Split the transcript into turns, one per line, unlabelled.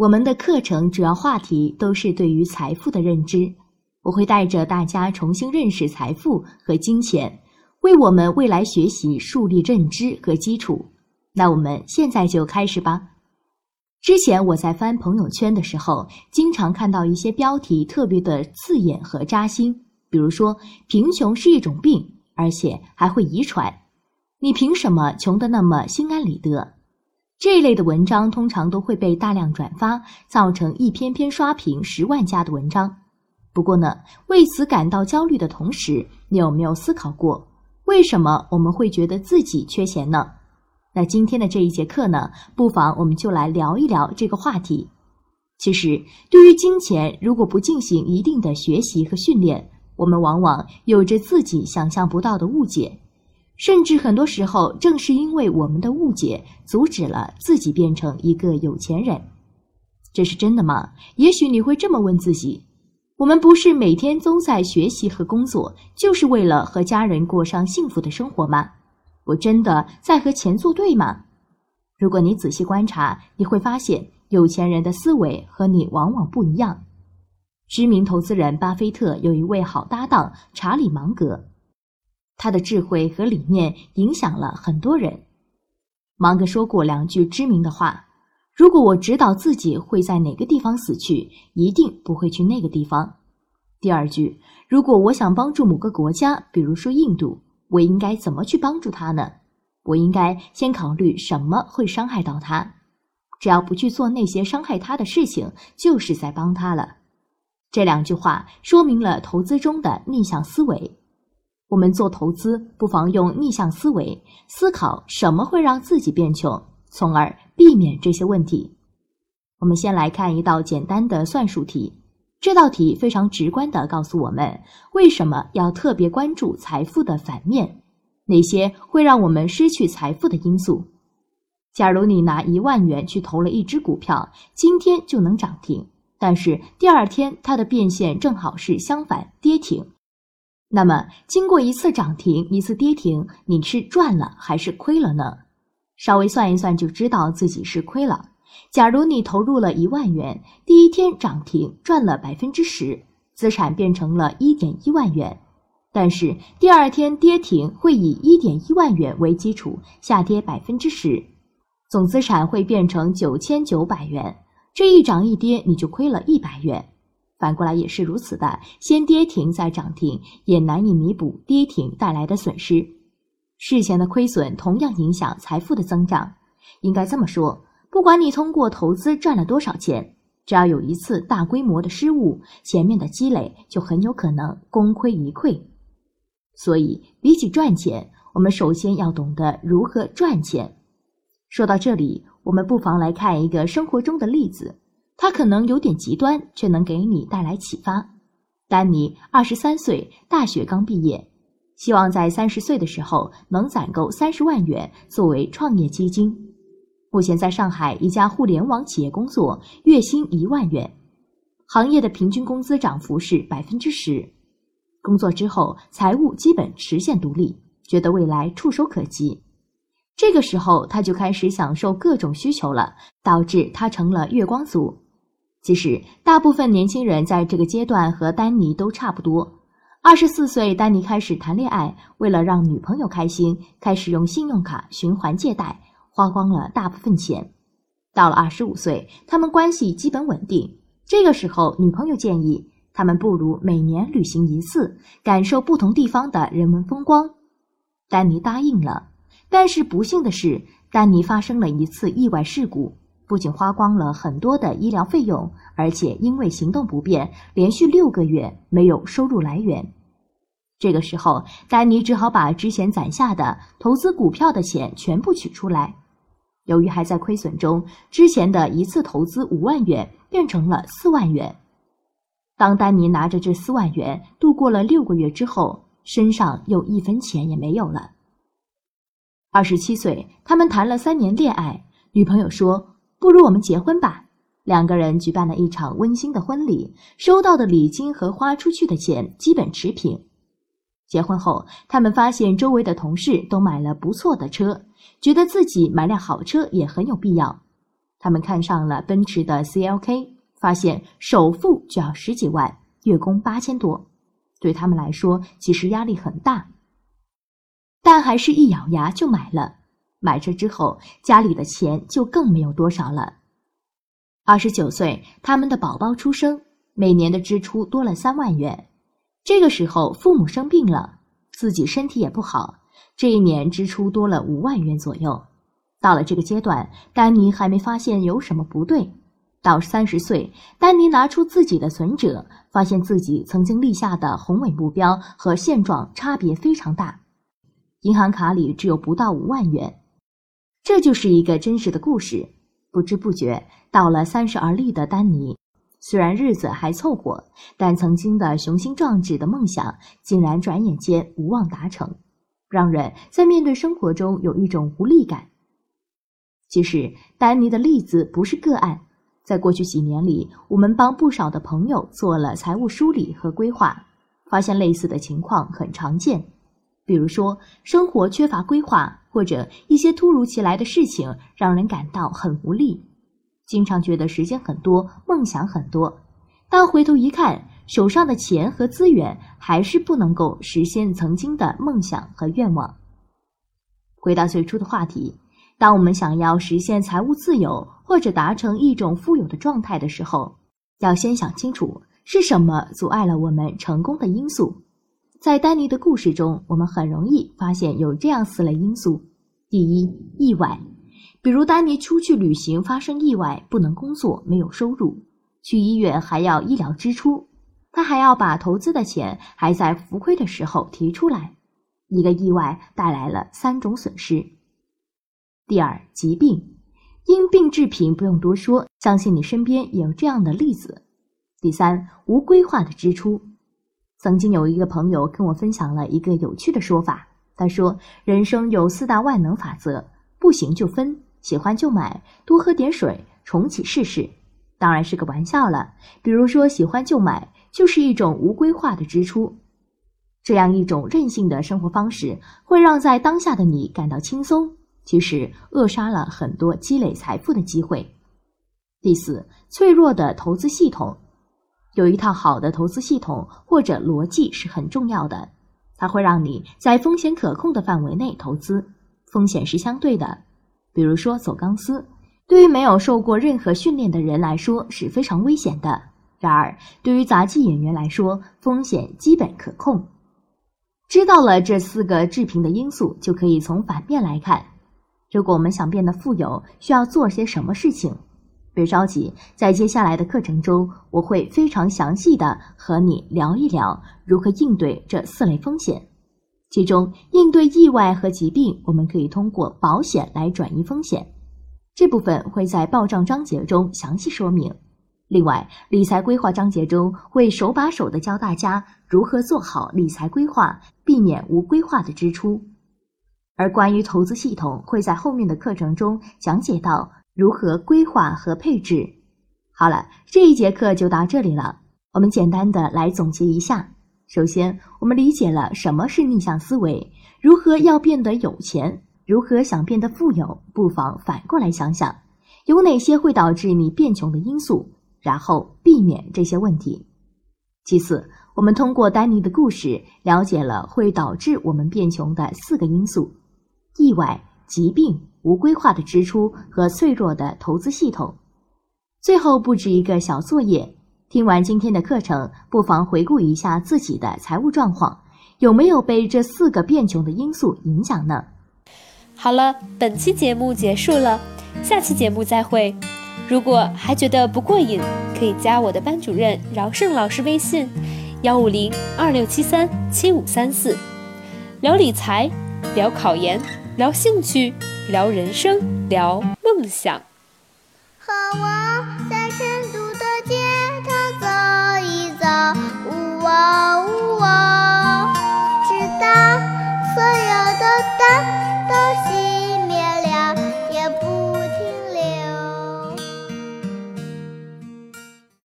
我们的课程主要话题都是对于财富的认知，我会带着大家重新认识财富和金钱，为我们未来学习树立认知和基础。那我们现在就开始吧。之前我在翻朋友圈的时候，经常看到一些标题特别的刺眼和扎心，比如说“贫穷是一种病，而且还会遗传”，你凭什么穷得那么心安理得？这一类的文章通常都会被大量转发，造成一篇篇刷屏十万加的文章。不过呢，为此感到焦虑的同时，你有没有思考过，为什么我们会觉得自己缺钱呢？那今天的这一节课呢，不妨我们就来聊一聊这个话题。其实，对于金钱，如果不进行一定的学习和训练，我们往往有着自己想象不到的误解。甚至很多时候，正是因为我们的误解，阻止了自己变成一个有钱人。这是真的吗？也许你会这么问自己：我们不是每天都在学习和工作，就是为了和家人过上幸福的生活吗？我真的在和钱作对吗？如果你仔细观察，你会发现，有钱人的思维和你往往不一样。知名投资人巴菲特有一位好搭档查理芒格。他的智慧和理念影响了很多人。芒格说过两句知名的话：“如果我知道自己会在哪个地方死去，一定不会去那个地方。”第二句：“如果我想帮助某个国家，比如说印度，我应该怎么去帮助他呢？我应该先考虑什么会伤害到他。只要不去做那些伤害他的事情，就是在帮他了。”这两句话说明了投资中的逆向思维。我们做投资，不妨用逆向思维思考什么会让自己变穷，从而避免这些问题。我们先来看一道简单的算术题，这道题非常直观地告诉我们为什么要特别关注财富的反面，哪些会让我们失去财富的因素。假如你拿一万元去投了一只股票，今天就能涨停，但是第二天它的变现正好是相反，跌停。那么，经过一次涨停，一次跌停，你是赚了还是亏了呢？稍微算一算就知道自己是亏了。假如你投入了一万元，第一天涨停赚了百分之十，资产变成了一点一万元，但是第二天跌停会以一点一万元为基础下跌百分之十，总资产会变成九千九百元。这一涨一跌，你就亏了一百元。反过来也是如此的，先跌停再涨停，也难以弥补跌停带来的损失。事前的亏损同样影响财富的增长。应该这么说，不管你通过投资赚了多少钱，只要有一次大规模的失误，前面的积累就很有可能功亏一篑。所以，比起赚钱，我们首先要懂得如何赚钱。说到这里，我们不妨来看一个生活中的例子。他可能有点极端，却能给你带来启发。丹尼二十三岁，大学刚毕业，希望在三十岁的时候能攒够三十万元作为创业基金。目前在上海一家互联网企业工作，月薪一万元，行业的平均工资涨幅是百分之十。工作之后，财务基本实现独立，觉得未来触手可及。这个时候，他就开始享受各种需求了，导致他成了月光族。其实，大部分年轻人在这个阶段和丹尼都差不多。二十四岁，丹尼开始谈恋爱，为了让女朋友开心，开始用信用卡循环借贷，花光了大部分钱。到了二十五岁，他们关系基本稳定。这个时候，女朋友建议他们不如每年旅行一次，感受不同地方的人文风光。丹尼答应了，但是不幸的是，丹尼发生了一次意外事故。不仅花光了很多的医疗费用，而且因为行动不便，连续六个月没有收入来源。这个时候，丹尼只好把之前攒下的投资股票的钱全部取出来。由于还在亏损中，之前的一次投资五万元变成了四万元。当丹尼拿着这四万元度过了六个月之后，身上又一分钱也没有了。二十七岁，他们谈了三年恋爱，女朋友说。不如我们结婚吧。两个人举办了一场温馨的婚礼，收到的礼金和花出去的钱基本持平。结婚后，他们发现周围的同事都买了不错的车，觉得自己买辆好车也很有必要。他们看上了奔驰的 CLK，发现首付就要十几万，月供八千多，对他们来说其实压力很大，但还是一咬牙就买了。买车之后，家里的钱就更没有多少了。二十九岁，他们的宝宝出生，每年的支出多了三万元。这个时候，父母生病了，自己身体也不好，这一年支出多了五万元左右。到了这个阶段，丹尼还没发现有什么不对。到三十岁，丹尼拿出自己的存折，发现自己曾经立下的宏伟目标和现状差别非常大，银行卡里只有不到五万元。这就是一个真实的故事。不知不觉到了三十而立的丹尼，虽然日子还凑合，但曾经的雄心壮志的梦想，竟然转眼间无望达成，让人在面对生活中有一种无力感。其实，丹尼的例子不是个案，在过去几年里，我们帮不少的朋友做了财务梳理和规划，发现类似的情况很常见。比如说，生活缺乏规划，或者一些突如其来的事情让人感到很无力，经常觉得时间很多，梦想很多，但回头一看，手上的钱和资源还是不能够实现曾经的梦想和愿望。回到最初的话题。当我们想要实现财务自由或者达成一种富有的状态的时候，要先想清楚是什么阻碍了我们成功的因素。在丹尼的故事中，我们很容易发现有这样四类因素：第一，意外，比如丹尼出去旅行发生意外，不能工作，没有收入；去医院还要医疗支出，他还要把投资的钱还在浮亏的时候提出来，一个意外带来了三种损失。第二，疾病，因病致贫不用多说，相信你身边也有这样的例子。第三，无规划的支出。曾经有一个朋友跟我分享了一个有趣的说法，他说：“人生有四大万能法则，不行就分，喜欢就买，多喝点水，重启试试。”当然是个玩笑了。比如说，喜欢就买，就是一种无规划的支出。这样一种任性的生活方式，会让在当下的你感到轻松。其实扼杀了很多积累财富的机会。第四，脆弱的投资系统，有一套好的投资系统或者逻辑是很重要的，它会让你在风险可控的范围内投资，风险是相对的。比如说走钢丝，对于没有受过任何训练的人来说是非常危险的，然而对于杂技演员来说，风险基本可控。知道了这四个致贫的因素，就可以从反面来看。如果我们想变得富有，需要做些什么事情？别着急，在接下来的课程中，我会非常详细的和你聊一聊如何应对这四类风险。其中，应对意外和疾病，我们可以通过保险来转移风险，这部分会在报账章节中详细说明。另外，理财规划章节中会手把手的教大家如何做好理财规划，避免无规划的支出。而关于投资系统，会在后面的课程中讲解到如何规划和配置。好了，这一节课就到这里了。我们简单的来总结一下：首先，我们理解了什么是逆向思维，如何要变得有钱，如何想变得富有，不妨反过来想想，有哪些会导致你变穷的因素，然后避免这些问题。其次，我们通过丹尼的故事，了解了会导致我们变穷的四个因素。意外、疾病、无规划的支出和脆弱的投资系统。最后布置一个小作业：听完今天的课程，不妨回顾一下自己的财务状况，有没有被这四个变穷的因素影响呢？
好了，本期节目结束了，下期节目再会。如果还觉得不过瘾，可以加我的班主任饶胜老师微信：幺五零二六七三七五三四，聊理财，聊考研。聊兴趣，聊人生，聊梦想。